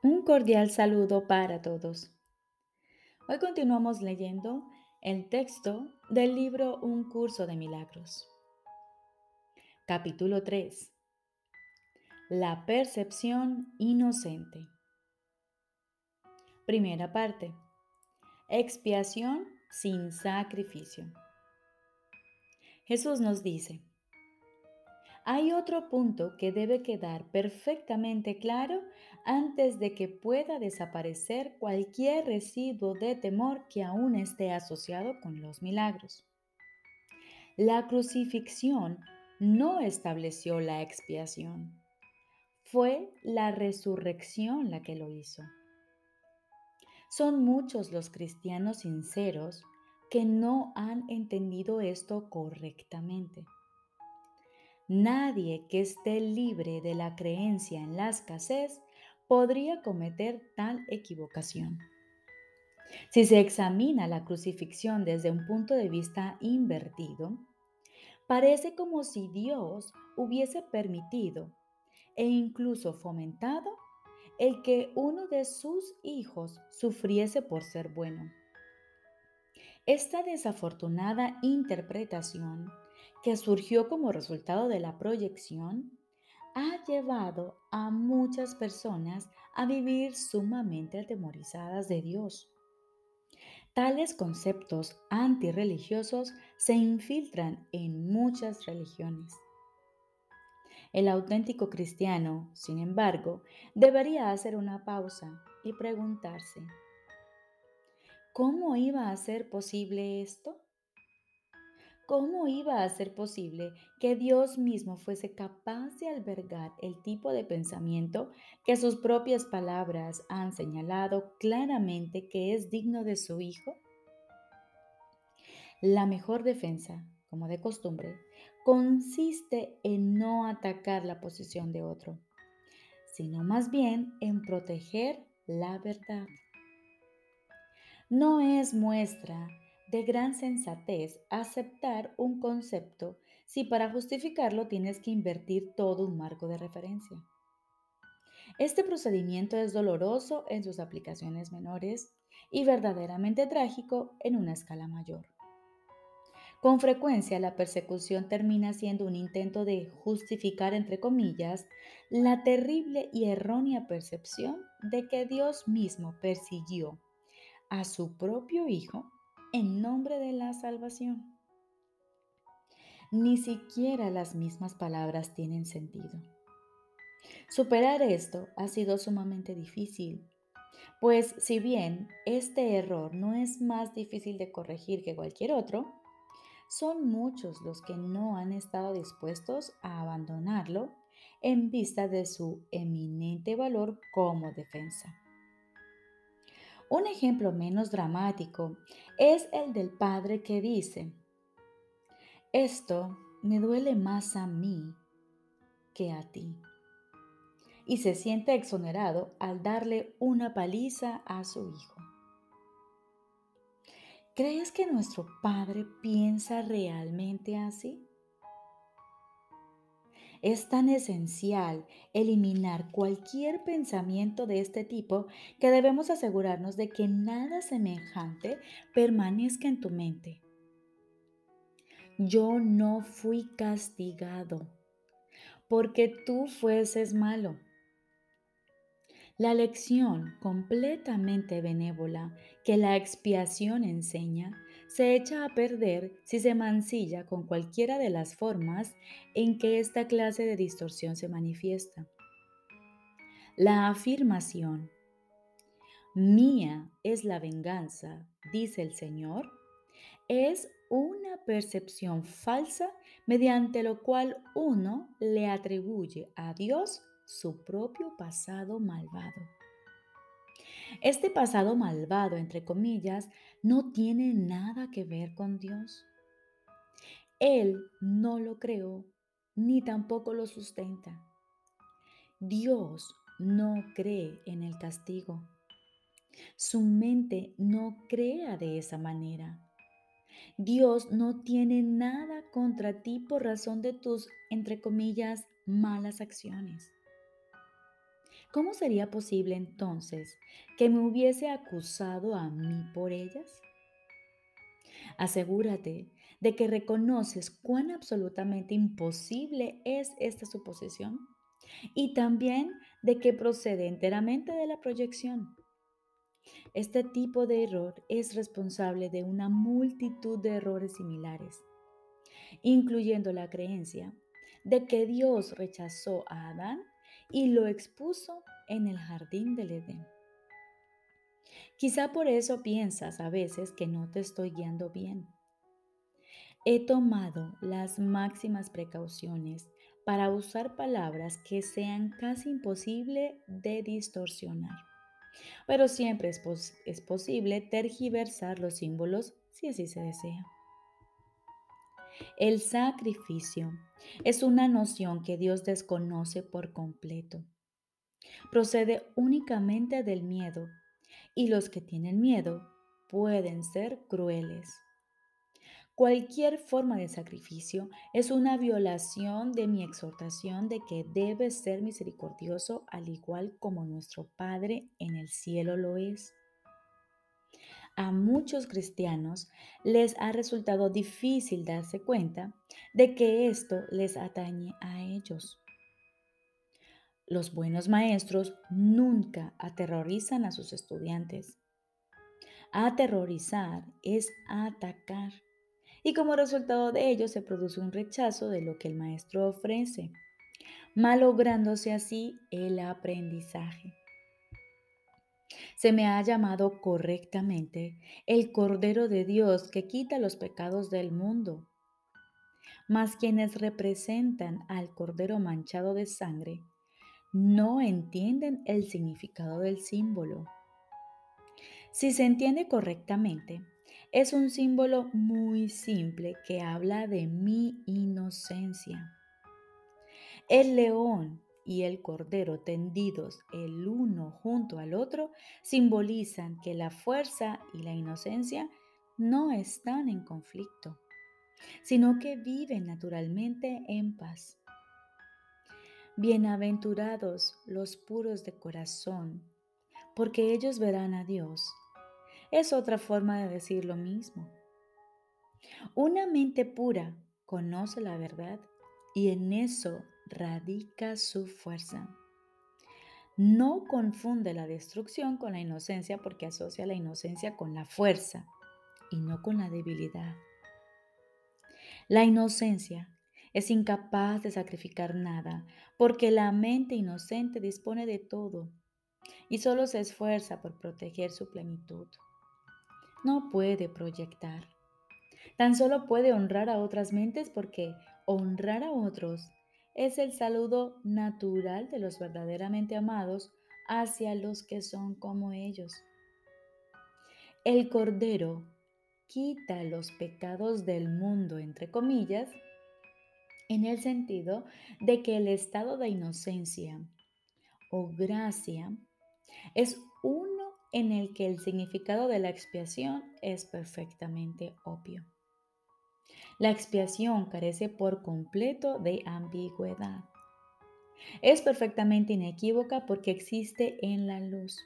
Un cordial saludo para todos. Hoy continuamos leyendo el texto del libro Un curso de milagros. Capítulo 3. La percepción inocente. Primera parte. Expiación sin sacrificio. Jesús nos dice, hay otro punto que debe quedar perfectamente claro antes de que pueda desaparecer cualquier residuo de temor que aún esté asociado con los milagros. La crucifixión no estableció la expiación. Fue la resurrección la que lo hizo. Son muchos los cristianos sinceros que no han entendido esto correctamente. Nadie que esté libre de la creencia en la escasez podría cometer tal equivocación. Si se examina la crucifixión desde un punto de vista invertido, parece como si Dios hubiese permitido e incluso fomentado el que uno de sus hijos sufriese por ser bueno. Esta desafortunada interpretación que surgió como resultado de la proyección, ha llevado a muchas personas a vivir sumamente atemorizadas de Dios. Tales conceptos antirreligiosos se infiltran en muchas religiones. El auténtico cristiano, sin embargo, debería hacer una pausa y preguntarse, ¿cómo iba a ser posible esto? ¿Cómo iba a ser posible que Dios mismo fuese capaz de albergar el tipo de pensamiento que sus propias palabras han señalado claramente que es digno de su Hijo? La mejor defensa, como de costumbre, consiste en no atacar la posición de otro, sino más bien en proteger la verdad. No es muestra de gran sensatez aceptar un concepto si para justificarlo tienes que invertir todo un marco de referencia. Este procedimiento es doloroso en sus aplicaciones menores y verdaderamente trágico en una escala mayor. Con frecuencia la persecución termina siendo un intento de justificar, entre comillas, la terrible y errónea percepción de que Dios mismo persiguió a su propio Hijo en nombre de la salvación. Ni siquiera las mismas palabras tienen sentido. Superar esto ha sido sumamente difícil, pues si bien este error no es más difícil de corregir que cualquier otro, son muchos los que no han estado dispuestos a abandonarlo en vista de su eminente valor como defensa. Un ejemplo menos dramático es el del padre que dice, esto me duele más a mí que a ti. Y se siente exonerado al darle una paliza a su hijo. ¿Crees que nuestro Padre piensa realmente así? Es tan esencial eliminar cualquier pensamiento de este tipo que debemos asegurarnos de que nada semejante permanezca en tu mente. Yo no fui castigado porque tú fueses malo. La lección completamente benévola que la expiación enseña se echa a perder si se mancilla con cualquiera de las formas en que esta clase de distorsión se manifiesta. La afirmación, mía es la venganza, dice el Señor, es una percepción falsa mediante lo cual uno le atribuye a Dios su propio pasado malvado. Este pasado malvado, entre comillas, no tiene nada que ver con Dios. Él no lo creó ni tampoco lo sustenta. Dios no cree en el castigo. Su mente no crea de esa manera. Dios no tiene nada contra ti por razón de tus, entre comillas, malas acciones. ¿Cómo sería posible entonces que me hubiese acusado a mí por ellas? Asegúrate de que reconoces cuán absolutamente imposible es esta suposición y también de que procede enteramente de la proyección. Este tipo de error es responsable de una multitud de errores similares, incluyendo la creencia de que Dios rechazó a Adán y lo expuso en el jardín del Edén. Quizá por eso piensas a veces que no te estoy guiando bien. He tomado las máximas precauciones para usar palabras que sean casi imposible de distorsionar. Pero siempre es, es posible tergiversar los símbolos si así se desea. El sacrificio es una noción que Dios desconoce por completo. Procede únicamente del miedo y los que tienen miedo pueden ser crueles. Cualquier forma de sacrificio es una violación de mi exhortación de que debe ser misericordioso al igual como nuestro Padre en el cielo lo es. A muchos cristianos les ha resultado difícil darse cuenta de que esto les atañe a ellos. Los buenos maestros nunca aterrorizan a sus estudiantes. Aterrorizar es atacar y como resultado de ello se produce un rechazo de lo que el maestro ofrece, malográndose así el aprendizaje. Se me ha llamado correctamente el Cordero de Dios que quita los pecados del mundo. Mas quienes representan al Cordero manchado de sangre no entienden el significado del símbolo. Si se entiende correctamente, es un símbolo muy simple que habla de mi inocencia. El león y el cordero tendidos el uno junto al otro simbolizan que la fuerza y la inocencia no están en conflicto, sino que viven naturalmente en paz. Bienaventurados los puros de corazón, porque ellos verán a Dios. Es otra forma de decir lo mismo. Una mente pura conoce la verdad y en eso radica su fuerza. No confunde la destrucción con la inocencia porque asocia la inocencia con la fuerza y no con la debilidad. La inocencia es incapaz de sacrificar nada, porque la mente inocente dispone de todo y solo se esfuerza por proteger su plenitud. No puede proyectar. Tan solo puede honrar a otras mentes porque honrar a otros es el saludo natural de los verdaderamente amados hacia los que son como ellos. El Cordero quita los pecados del mundo, entre comillas, en el sentido de que el estado de inocencia o gracia es uno en el que el significado de la expiación es perfectamente obvio. La expiación carece por completo de ambigüedad. Es perfectamente inequívoca porque existe en la luz.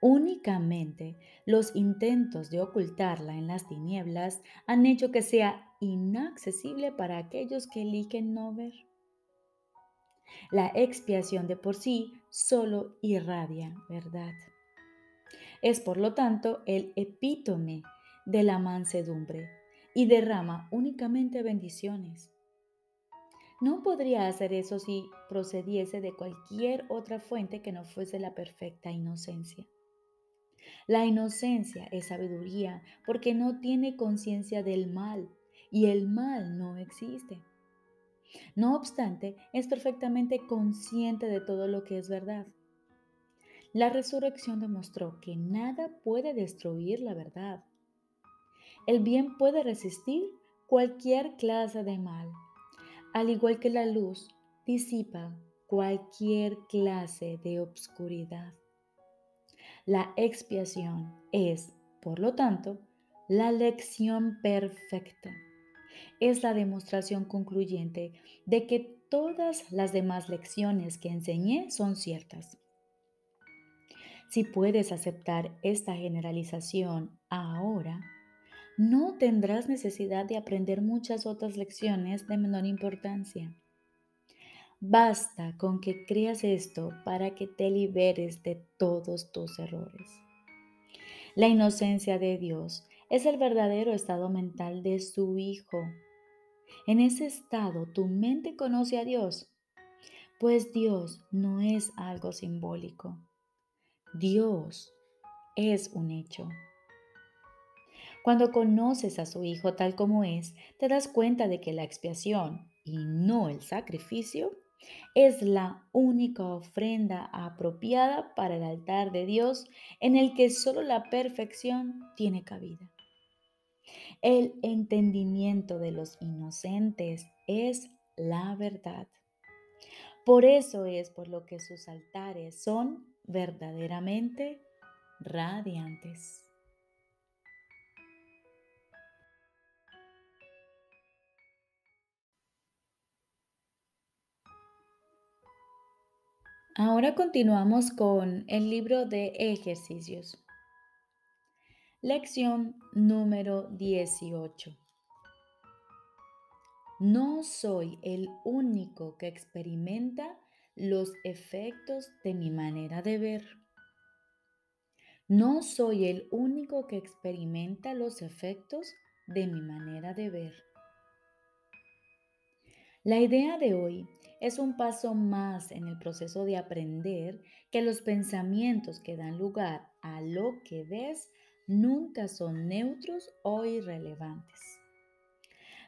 Únicamente los intentos de ocultarla en las tinieblas han hecho que sea inaccesible para aquellos que eligen no ver. La expiación de por sí solo irradia verdad. Es por lo tanto el epítome de la mansedumbre y derrama únicamente bendiciones. No podría hacer eso si procediese de cualquier otra fuente que no fuese la perfecta inocencia. La inocencia es sabiduría porque no tiene conciencia del mal y el mal no existe. No obstante, es perfectamente consciente de todo lo que es verdad. La resurrección demostró que nada puede destruir la verdad. El bien puede resistir cualquier clase de mal, al igual que la luz disipa cualquier clase de obscuridad. La expiación es, por lo tanto, la lección perfecta. Es la demostración concluyente de que todas las demás lecciones que enseñé son ciertas. Si puedes aceptar esta generalización ahora, no tendrás necesidad de aprender muchas otras lecciones de menor importancia. Basta con que creas esto para que te liberes de todos tus errores. La inocencia de Dios es el verdadero estado mental de su Hijo. En ese estado tu mente conoce a Dios, pues Dios no es algo simbólico. Dios es un hecho. Cuando conoces a su Hijo tal como es, te das cuenta de que la expiación y no el sacrificio es la única ofrenda apropiada para el altar de Dios en el que solo la perfección tiene cabida. El entendimiento de los inocentes es la verdad. Por eso es por lo que sus altares son verdaderamente radiantes. Ahora continuamos con el libro de ejercicios. Lección número 18. No soy el único que experimenta los efectos de mi manera de ver. No soy el único que experimenta los efectos de mi manera de ver. La idea de hoy es un paso más en el proceso de aprender que los pensamientos que dan lugar a lo que ves nunca son neutros o irrelevantes.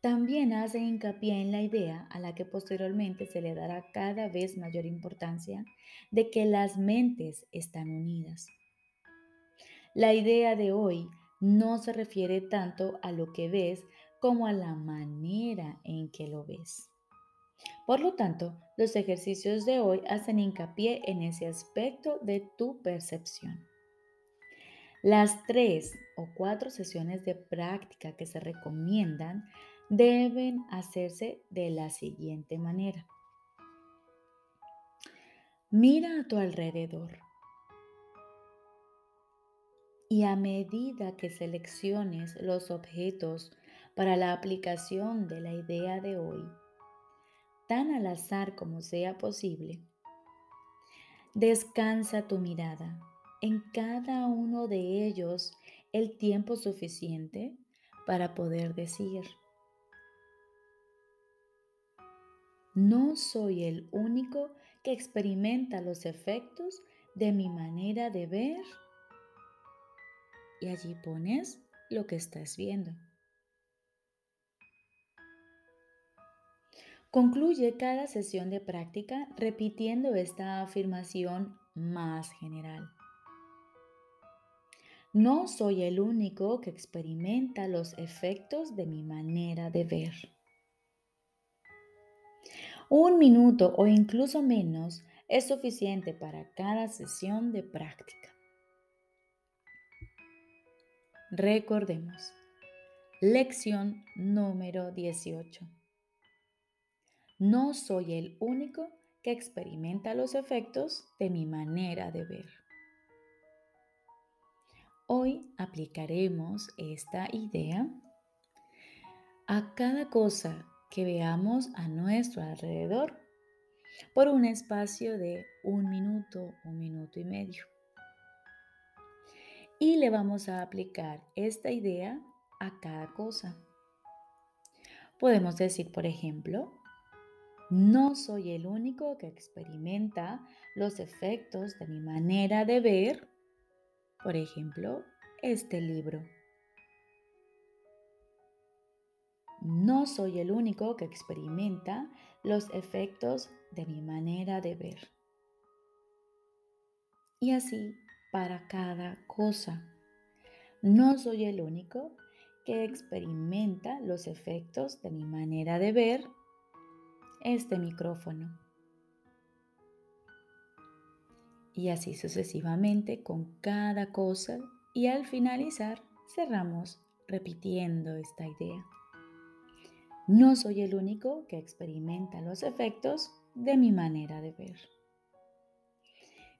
También hace hincapié en la idea a la que posteriormente se le dará cada vez mayor importancia de que las mentes están unidas. La idea de hoy no se refiere tanto a lo que ves como a la manera en que lo ves. Por lo tanto, los ejercicios de hoy hacen hincapié en ese aspecto de tu percepción. Las tres o cuatro sesiones de práctica que se recomiendan deben hacerse de la siguiente manera. Mira a tu alrededor y a medida que selecciones los objetos para la aplicación de la idea de hoy, tan al azar como sea posible. Descansa tu mirada en cada uno de ellos el tiempo suficiente para poder decir, no soy el único que experimenta los efectos de mi manera de ver. Y allí pones lo que estás viendo. Concluye cada sesión de práctica repitiendo esta afirmación más general. No soy el único que experimenta los efectos de mi manera de ver. Un minuto o incluso menos es suficiente para cada sesión de práctica. Recordemos. Lección número 18. No soy el único que experimenta los efectos de mi manera de ver. Hoy aplicaremos esta idea a cada cosa que veamos a nuestro alrededor por un espacio de un minuto, un minuto y medio. Y le vamos a aplicar esta idea a cada cosa. Podemos decir, por ejemplo, no soy el único que experimenta los efectos de mi manera de ver, por ejemplo, este libro. No soy el único que experimenta los efectos de mi manera de ver. Y así para cada cosa. No soy el único que experimenta los efectos de mi manera de ver este micrófono. Y así sucesivamente con cada cosa y al finalizar cerramos repitiendo esta idea. No soy el único que experimenta los efectos de mi manera de ver.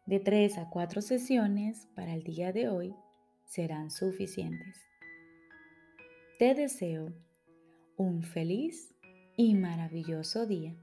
De tres a cuatro sesiones para el día de hoy serán suficientes. Te deseo un feliz y maravilloso día.